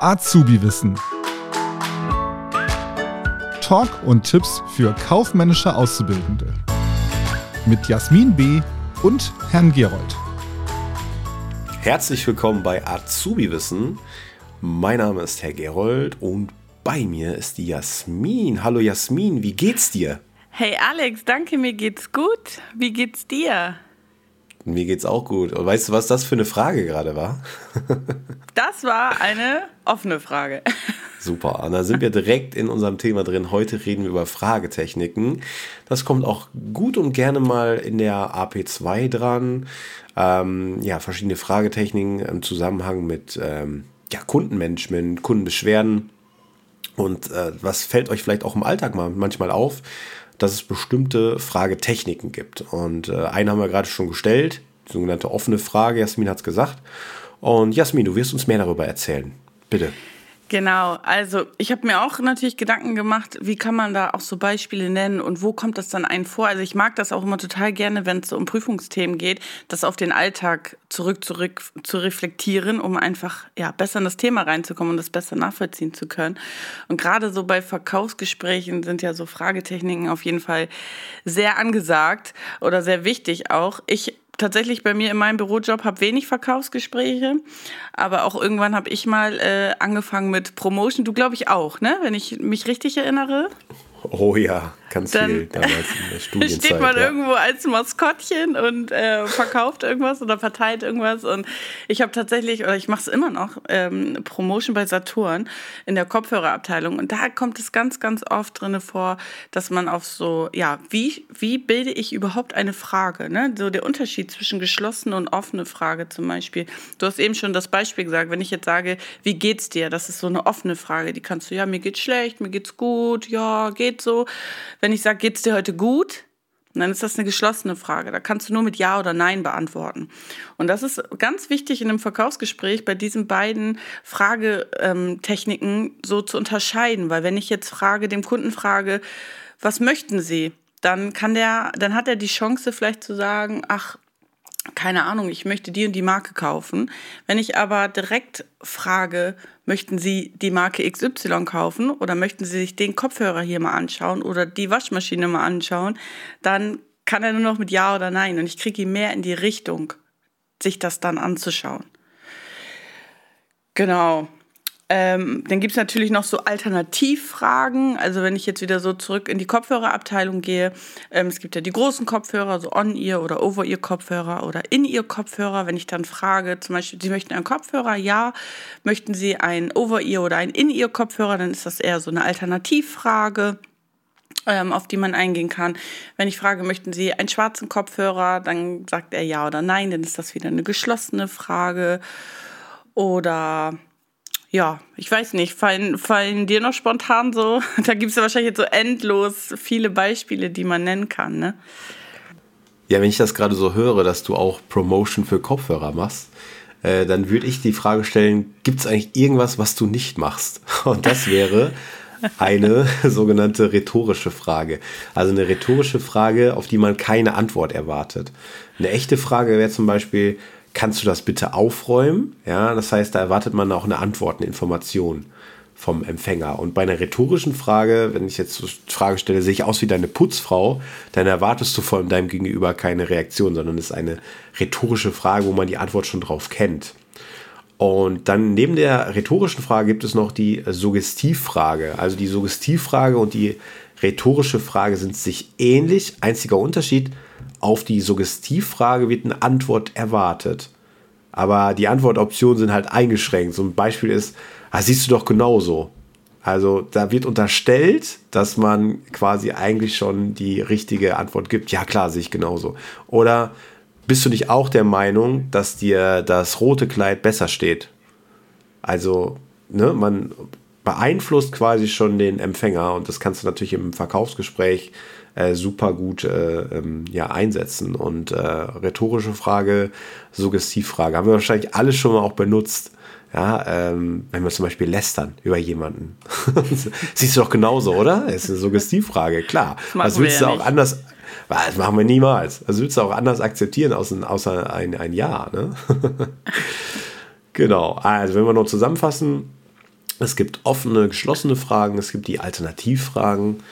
Azubi-Wissen. Talk und Tipps für kaufmännische Auszubildende. Mit Jasmin B. und Herrn Gerold. Herzlich willkommen bei Azubi-Wissen. Mein Name ist Herr Gerold und bei mir ist die Jasmin. Hallo Jasmin, wie geht's dir? Hey Alex, danke, mir geht's gut. Wie geht's dir? Mir geht's auch gut. Und weißt du, was das für eine Frage gerade war? das war eine offene Frage. Super, und da sind wir direkt in unserem Thema drin. Heute reden wir über Fragetechniken. Das kommt auch gut und gerne mal in der AP2 dran. Ähm, ja, verschiedene Fragetechniken im Zusammenhang mit ähm, ja, Kundenmanagement, Kundenbeschwerden. Und äh, was fällt euch vielleicht auch im Alltag mal manchmal auf? Dass es bestimmte Fragetechniken gibt. Und äh, eine haben wir gerade schon gestellt, die sogenannte offene Frage. Jasmin hat es gesagt. Und Jasmin, du wirst uns mehr darüber erzählen. Bitte. Genau, also ich habe mir auch natürlich Gedanken gemacht, wie kann man da auch so Beispiele nennen und wo kommt das dann ein vor? Also ich mag das auch immer total gerne, wenn es so um Prüfungsthemen geht, das auf den Alltag zurück, zurück zu reflektieren, um einfach ja besser in das Thema reinzukommen und das besser nachvollziehen zu können. Und gerade so bei Verkaufsgesprächen sind ja so Fragetechniken auf jeden Fall sehr angesagt oder sehr wichtig auch. Ich tatsächlich bei mir in meinem Bürojob habe wenig Verkaufsgespräche, aber auch irgendwann habe ich mal äh, angefangen mit Promotion. Du glaube ich auch, ne? Wenn ich mich richtig erinnere. Oh ja, ganz dann viel damals in der Studienzeit. Steht man ja. irgendwo als Maskottchen und äh, verkauft irgendwas oder verteilt irgendwas. Und ich habe tatsächlich, oder ich mache es immer noch, ähm, Promotion bei Saturn in der Kopfhörerabteilung. Und da kommt es ganz, ganz oft drin vor, dass man auf so, ja, wie, wie bilde ich überhaupt eine Frage? Ne? So der Unterschied zwischen geschlossene und offene Frage zum Beispiel. Du hast eben schon das Beispiel gesagt, wenn ich jetzt sage, wie geht's dir? Das ist so eine offene Frage. Die kannst du, ja, mir geht's schlecht, mir geht's gut, ja, geht so. Wenn ich sage, geht's dir heute gut? dann ist das eine geschlossene Frage. Da kannst du nur mit Ja oder Nein beantworten. Und das ist ganz wichtig in einem Verkaufsgespräch bei diesen beiden Fragetechniken so zu unterscheiden. Weil wenn ich jetzt frage, dem Kunden frage, was möchten Sie? Dann kann der, dann hat er die Chance vielleicht zu sagen, ach, keine Ahnung, ich möchte die und die Marke kaufen. Wenn ich aber direkt frage, möchten Sie die Marke XY kaufen oder möchten Sie sich den Kopfhörer hier mal anschauen oder die Waschmaschine mal anschauen, dann kann er nur noch mit Ja oder Nein und ich kriege ihn mehr in die Richtung, sich das dann anzuschauen. Genau. Ähm, dann gibt es natürlich noch so Alternativfragen. Also wenn ich jetzt wieder so zurück in die Kopfhörerabteilung gehe, ähm, es gibt ja die großen Kopfhörer, so On-Ear oder Over-Ear-Kopfhörer oder In-Ear-Kopfhörer. Wenn ich dann frage, zum Beispiel, Sie möchten einen Kopfhörer? Ja. Möchten Sie einen Over-Ear oder einen In-Ear-Kopfhörer? Dann ist das eher so eine Alternativfrage ähm, auf die man eingehen kann. Wenn ich frage, möchten Sie einen schwarzen Kopfhörer, dann sagt er ja oder nein, dann ist das wieder eine geschlossene Frage. Oder ja, ich weiß nicht, fallen, fallen dir noch spontan so, da gibt es ja wahrscheinlich jetzt so endlos viele Beispiele, die man nennen kann, ne? Ja, wenn ich das gerade so höre, dass du auch Promotion für Kopfhörer machst, äh, dann würde ich die Frage stellen, gibt es eigentlich irgendwas, was du nicht machst? Und das wäre eine sogenannte rhetorische Frage. Also eine rhetorische Frage, auf die man keine Antwort erwartet. Eine echte Frage wäre zum Beispiel, kannst du das bitte aufräumen? Ja, das heißt, da erwartet man auch eine Antwort, eine Information vom Empfänger. Und bei einer rhetorischen Frage, wenn ich jetzt die Frage stelle, sehe ich aus wie deine Putzfrau, dann erwartest du von deinem Gegenüber keine Reaktion, sondern es ist eine rhetorische Frage, wo man die Antwort schon drauf kennt. Und dann neben der rhetorischen Frage gibt es noch die Suggestivfrage. Also die Suggestivfrage und die rhetorische Frage sind sich ähnlich. Einziger Unterschied, auf die Suggestivfrage wird eine Antwort erwartet. Aber die Antwortoptionen sind halt eingeschränkt. So ein Beispiel ist, ah, siehst du doch genauso. Also da wird unterstellt, dass man quasi eigentlich schon die richtige Antwort gibt. Ja klar, sehe ich genauso. Oder bist du nicht auch der Meinung, dass dir das rote Kleid besser steht? Also, ne, man beeinflusst quasi schon den Empfänger und das kannst du natürlich im Verkaufsgespräch äh, super gut äh, ähm, ja, einsetzen. Und äh, rhetorische Frage, Suggestivfrage haben wir wahrscheinlich alle schon mal auch benutzt. Ja, ähm, wenn wir zum Beispiel lästern über jemanden. Siehst du doch genauso, oder? Das ist eine Suggestivfrage, klar. Was willst du ja auch nicht. anders? Das machen wir niemals. Also willst du auch anders akzeptieren, außer, außer ein, ein Ja. Ne? Genau, also wenn wir noch zusammenfassen, es gibt offene, geschlossene Fragen, es gibt die Alternativfragen,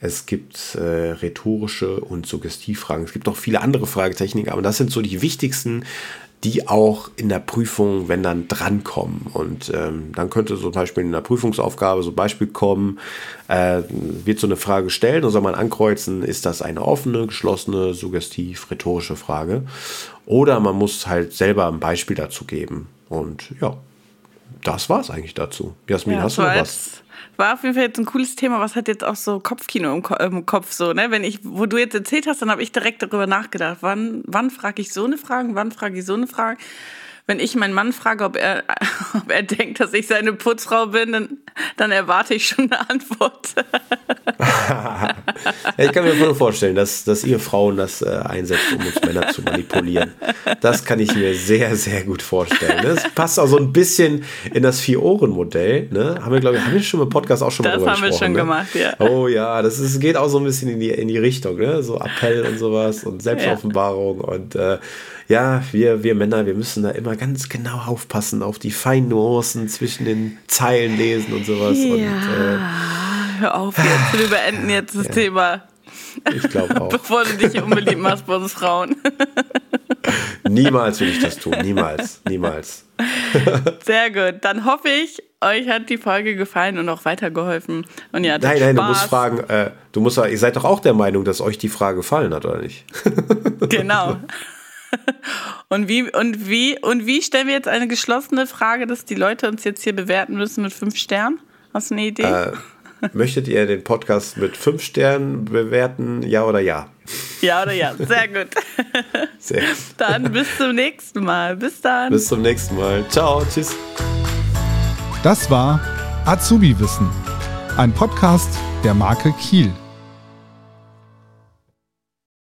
es gibt äh, rhetorische und Suggestivfragen. Es gibt auch viele andere Fragetechniken, aber das sind so die wichtigsten, die auch in der Prüfung, wenn dann drankommen. Und ähm, dann könnte zum Beispiel in der Prüfungsaufgabe so ein Beispiel kommen, äh, wird so eine Frage gestellt und soll man ankreuzen, ist das eine offene, geschlossene, suggestiv, rhetorische Frage? Oder man muss halt selber ein Beispiel dazu geben. Und ja, das war es eigentlich dazu. Jasmin, ja, hast du noch was? war auf jeden Fall jetzt ein cooles Thema, was hat jetzt auch so Kopfkino im, Ko im Kopf so, ne? Wenn ich, wo du jetzt erzählt hast, dann habe ich direkt darüber nachgedacht, wann, wann frage ich so eine Frage, wann frage ich so eine Frage wenn ich meinen Mann frage, ob er, ob er denkt, dass ich seine Putzfrau bin, dann, dann erwarte ich schon eine Antwort. ich kann mir voll vorstellen, dass, dass ihr Frauen das äh, einsetzt, um uns Männer zu manipulieren. Das kann ich mir sehr, sehr gut vorstellen. Das passt auch so ein bisschen in das Vier-Ohren-Modell. Ne? Haben wir, glaube ich, haben wir schon im Podcast auch schon das mal Das haben wir schon ne? gemacht, ja. Oh ja, das ist, geht auch so ein bisschen in die, in die Richtung, ne? so Appell und sowas und Selbstoffenbarung ja. und äh, ja, wir, wir Männer, wir müssen da immer ganz genau aufpassen auf die feinen Nuancen zwischen den Zeilen lesen und sowas. Ja, und, äh, hör auf jetzt, wir beenden jetzt das ja. Thema. Ich glaube auch. Bevor du dich unbeliebt machst bei uns Frauen. Niemals will ich das tun, niemals, niemals. Sehr gut, dann hoffe ich, euch hat die Folge gefallen und auch weitergeholfen. Und ja, nein, nein, Spaß. du musst fragen, äh, du musst, ihr seid doch auch der Meinung, dass euch die Frage gefallen hat, oder nicht? Genau. Und wie, und, wie, und wie stellen wir jetzt eine geschlossene Frage, dass die Leute uns jetzt hier bewerten müssen mit fünf Sternen? Hast du eine Idee? Äh, möchtet ihr den Podcast mit fünf Sternen bewerten? Ja oder ja? Ja oder ja, sehr gut. Sehr. Dann bis zum nächsten Mal. Bis dann. Bis zum nächsten Mal. Ciao, tschüss. Das war Azubi Wissen, ein Podcast der Marke Kiel.